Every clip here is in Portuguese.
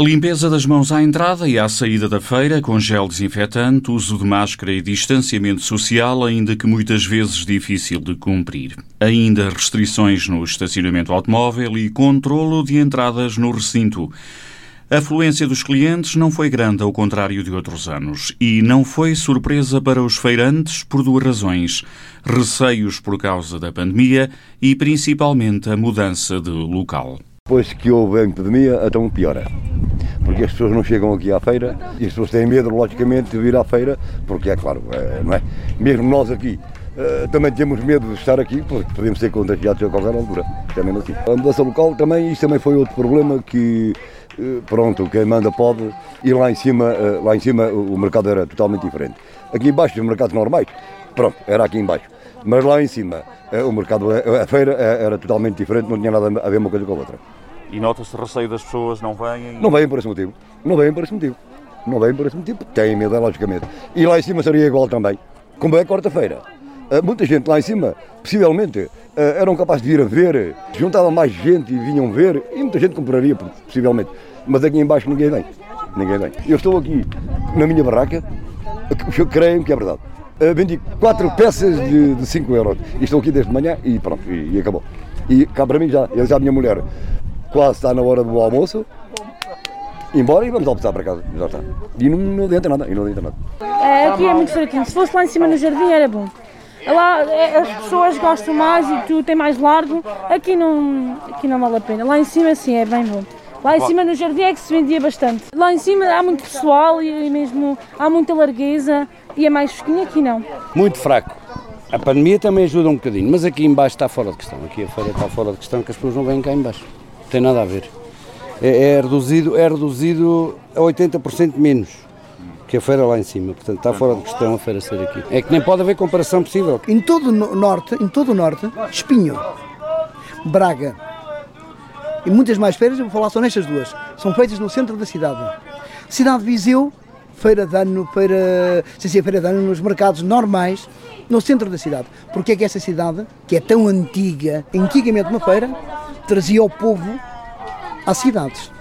Limpeza das mãos à entrada e à saída da feira, com gel desinfetante, uso de máscara e distanciamento social, ainda que muitas vezes difícil de cumprir. Ainda restrições no estacionamento automóvel e controlo de entradas no recinto. A afluência dos clientes não foi grande, ao contrário de outros anos, e não foi surpresa para os feirantes por duas razões: receios por causa da pandemia e principalmente a mudança de local. Depois que houve a epidemia, então piora porque as pessoas não chegam aqui à feira e as pessoas têm medo, logicamente, de vir à feira, porque é claro, é, não é? Mesmo nós aqui Uh, também temos medo de estar aqui, porque podemos ser contagiados a qualquer altura. Também assim. A mudança local também, isso também foi outro problema que, uh, pronto, quem manda pode, e lá em cima, uh, lá em cima o mercado era totalmente diferente. Aqui embaixo, os mercados normais, pronto, era aqui embaixo. Mas lá em cima, o mercado, a feira era totalmente diferente, não tinha nada a ver uma coisa com a outra. E nota-se receio das pessoas não vêm? Não vêm por esse motivo. Não vêm por esse motivo. Não vêm por esse motivo. Têm medo, logicamente. E lá em cima seria igual também. Como é quarta-feira. Uh, muita gente lá em cima, possivelmente, uh, eram capazes de vir a ver, juntava mais gente e vinham ver, e muita gente compraria, possivelmente. Mas aqui embaixo ninguém vem. Ninguém vem. Eu estou aqui na minha barraca, eu creio que é verdade. Uh, vendi quatro peças de 5 euros. E estou aqui desde manhã e pronto, e, e acabou. E cá para mim já, já a minha mulher quase está na hora do almoço, embora e vamos almoçar para casa, já está. E não, não adianta nada, e não adianta nada. É, aqui é muito fraquinho, se fosse lá em cima no jardim era bom. Lá é, as pessoas gostam mais e tu tem mais largo, aqui não, aqui não vale a pena. Lá em cima sim é bem bom. Lá em cima no jardim é que se vendia bastante. Lá em cima há muito pessoal e mesmo há muita largueza e é mais fresquinho, aqui não. Muito fraco. A pandemia também ajuda um bocadinho, mas aqui embaixo está fora de questão. Aqui a feira está fora de questão que as pessoas não vêm cá embaixo tem nada a ver. É, é reduzido, é reduzido a 80% menos que a feira lá em cima. Portanto, está fora de questão a feira ser aqui. É que nem pode haver comparação possível. Em todo o norte, em todo o norte, Espinho, Braga e muitas mais feiras, eu vou falar só nestas duas, são feitas no centro da cidade. Cidade de Viseu, feira de ano, feira, sem ser feira de ano, nos mercados normais, no centro da cidade. Porque é que essa cidade, que é tão antiga, antigamente uma feira, trazia o povo às cidades.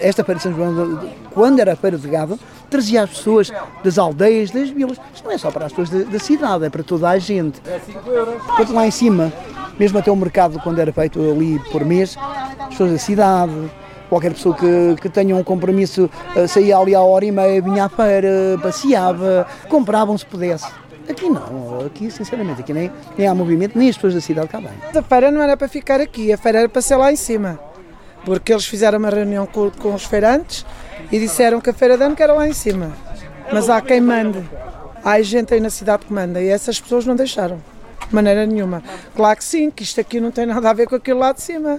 Esta Feira de São João, quando era a Feira de Gado, trazia as pessoas das aldeias, das vilas. Isto não é só para as pessoas da, da cidade, é para toda a gente. Quanto lá em cima, mesmo até o mercado, quando era feito ali por mês, as pessoas da cidade, qualquer pessoa que, que tenha um compromisso, eh, saía ali à hora e meia, vinha à feira, passeava, compravam se pudesse. Aqui não, aqui sinceramente, aqui nem, nem há movimento, nem as pessoas da cidade cá bem. A feira não era para ficar aqui, a feira era para ser lá em cima, porque eles fizeram uma reunião com, com os feirantes e disseram que a feira de ano era lá em cima. Mas há quem mande, há gente aí na cidade que manda e essas pessoas não deixaram. De maneira nenhuma. Claro que sim, que isto aqui não tem nada a ver com aquilo lá de cima.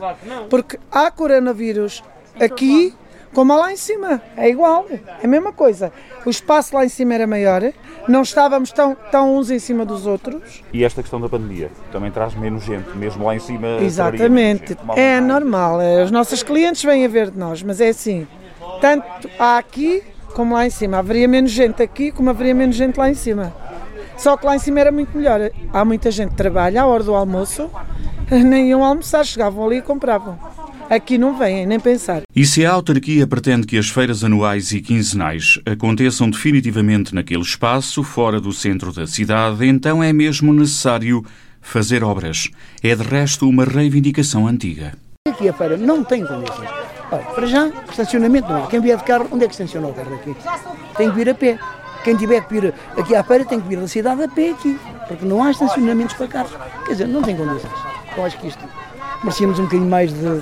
Porque há coronavírus aqui como lá em cima, é igual, é a mesma coisa. O espaço lá em cima era maior, não estávamos tão, tão uns em cima dos outros. E esta questão da pandemia também traz menos gente, mesmo lá em cima? Exatamente, é normal, é, os nossos clientes vêm a ver de nós, mas é assim, tanto há aqui como lá em cima, haveria menos gente aqui como haveria menos gente lá em cima. Só que lá em cima era muito melhor, há muita gente que trabalha à hora do almoço, nem iam almoçar, chegavam ali e compravam. Aqui não vêm, nem pensar. E se a autarquia pretende que as feiras anuais e quinzenais aconteçam definitivamente naquele espaço, fora do centro da cidade, então é mesmo necessário fazer obras. É de resto uma reivindicação antiga. Aqui a feira não tem condições. Olha, para já, estacionamento não há. Quem vier de carro, onde é que estaciona o carro aqui? Tem que vir a pé. Quem tiver que vir aqui à feira tem que vir da cidade a pé aqui, porque não há estacionamentos para carros. Quer dizer, não tem condições. Eu acho que isto merecíamos um bocadinho mais de.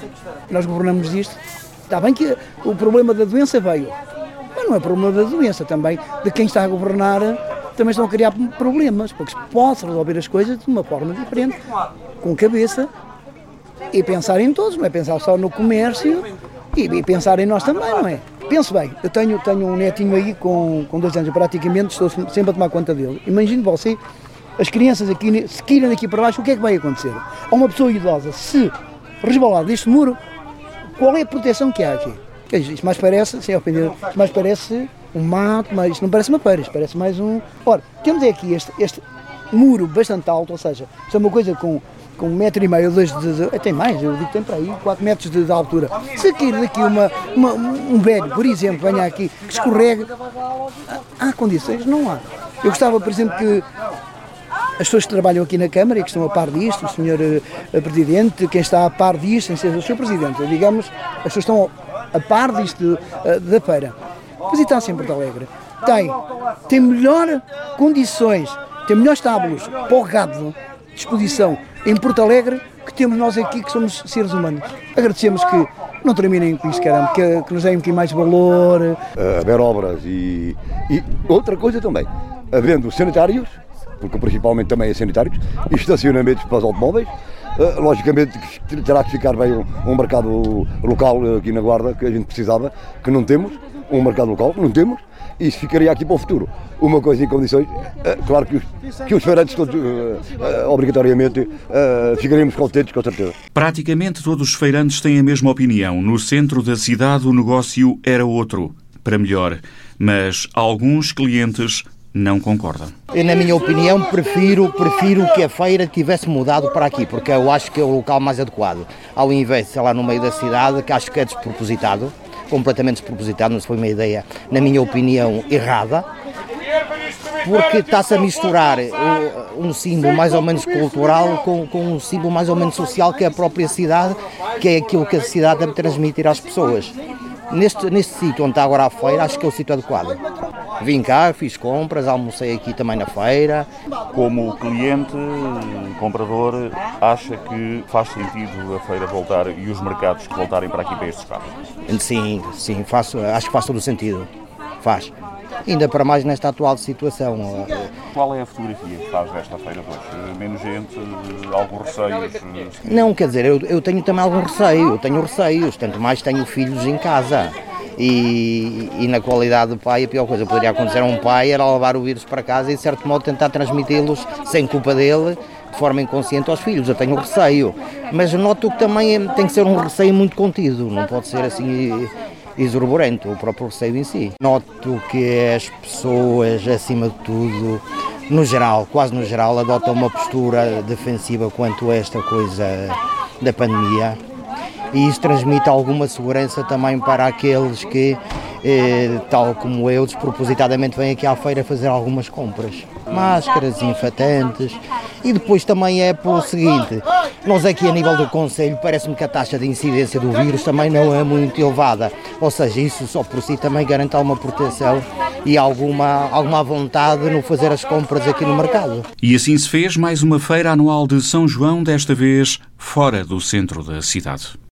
Nós governamos disto. Está bem que o problema da doença veio, mas não é problema da doença também, de quem está a governar também estão a criar problemas, porque pode resolver as coisas de uma forma diferente, com cabeça e pensar em todos, não é pensar só no comércio e, e pensar em nós também, não é? Penso bem, eu tenho, tenho um netinho aí com, com dois anos, praticamente estou sempre a tomar conta dele. Imagine você as crianças aqui, se caírem daqui para baixo, o que é que vai acontecer? A uma pessoa idosa, se resbalar deste muro, qual é a proteção que há aqui? Isto mais parece, sem ofender, isto mais parece um mato, mas não parece uma feira, isto parece mais um. Ora, temos aqui este, este muro bastante alto, ou seja, isto é uma coisa com com um metro e meio, dois de, de, até mais, eu digo que tem para aí, 4 metros de, de altura. Se aqui daqui uma, uma, um velho, por exemplo, venha aqui, que escorregue, há condições? Não há. Eu gostava, por exemplo, que as pessoas que trabalham aqui na Câmara e que estão a par disto, o Sr. Eh, Presidente, quem está a par disto, sem ser o Sr. Presidente, digamos, as pessoas estão a par disto uh, da feira. Visitassem Porto Alegre. Tem, tem melhor condições, tem melhores estábulos para o gado de em Porto Alegre que temos nós aqui que somos seres humanos. Agradecemos que não terminem com isso, caramba, que, que nos deem um bocadinho mais valor. Haver obras e, e outra coisa também, havendo sanitários, porque principalmente também é sanitários, e estacionamentos para os automóveis, Uh, logicamente terá que ficar bem um, um, mercado local aqui na Guarda que a gente precisava, que não temos, um mercado local, não temos, e isso ficaria aqui para o futuro. Uma coisa em condições, uh, claro que os, que os feirantes todos, uh, obrigatoriamente, ficaríamos contentes, com certeza. Praticamente todos os feirantes têm a mesma opinião. No centro da cidade o negócio era outro, para melhor, mas alguns clientes não concordam. Eu, na minha opinião, prefiro, prefiro que a feira tivesse mudado para aqui, porque eu acho que é o local mais adequado. Ao invés de, sei lá, no meio da cidade, que acho que é despropositado, completamente despropositado, mas foi uma ideia, na minha opinião, errada, porque está-se a misturar um símbolo mais ou menos cultural com, com um símbolo mais ou menos social, que é a própria cidade, que é aquilo que a cidade deve transmitir às pessoas. Neste, neste sítio onde está agora a feira, acho que é o sítio adequado. Vim cá, fiz compras, almocei aqui também na feira. Como cliente, comprador, acha que faz sentido a feira voltar e os mercados voltarem para aqui para este espaço? Sim, sim, faço, acho que faz todo o sentido. Faz. Ainda para mais nesta atual situação. Qual é a fotografia que faz desta feira hoje? Menos gente, alguns receios? Não, quer dizer, eu, eu tenho também algum receio, eu tenho receios, tanto mais tenho filhos em casa. E, e, na qualidade de pai, a pior coisa que poderia acontecer a um pai era levar o vírus para casa e, de certo modo, tentar transmiti-los sem culpa dele, de forma inconsciente aos filhos. Eu tenho receio, mas noto que também tem que ser um receio muito contido, não pode ser assim exuberante, o próprio receio em si. Noto que as pessoas, acima de tudo, no geral, quase no geral, adotam uma postura defensiva quanto a esta coisa da pandemia e isso transmite alguma segurança também para aqueles que, eh, tal como eu, despropositadamente vêm aqui à feira fazer algumas compras. Máscaras, infatantes e depois também é pelo seguinte, nós aqui a nível do Conselho parece-me que a taxa de incidência do vírus também não é muito elevada, ou seja, isso só por si também garante alguma proteção e alguma, alguma vontade no fazer as compras aqui no mercado. E assim se fez mais uma feira anual de São João, desta vez fora do centro da cidade.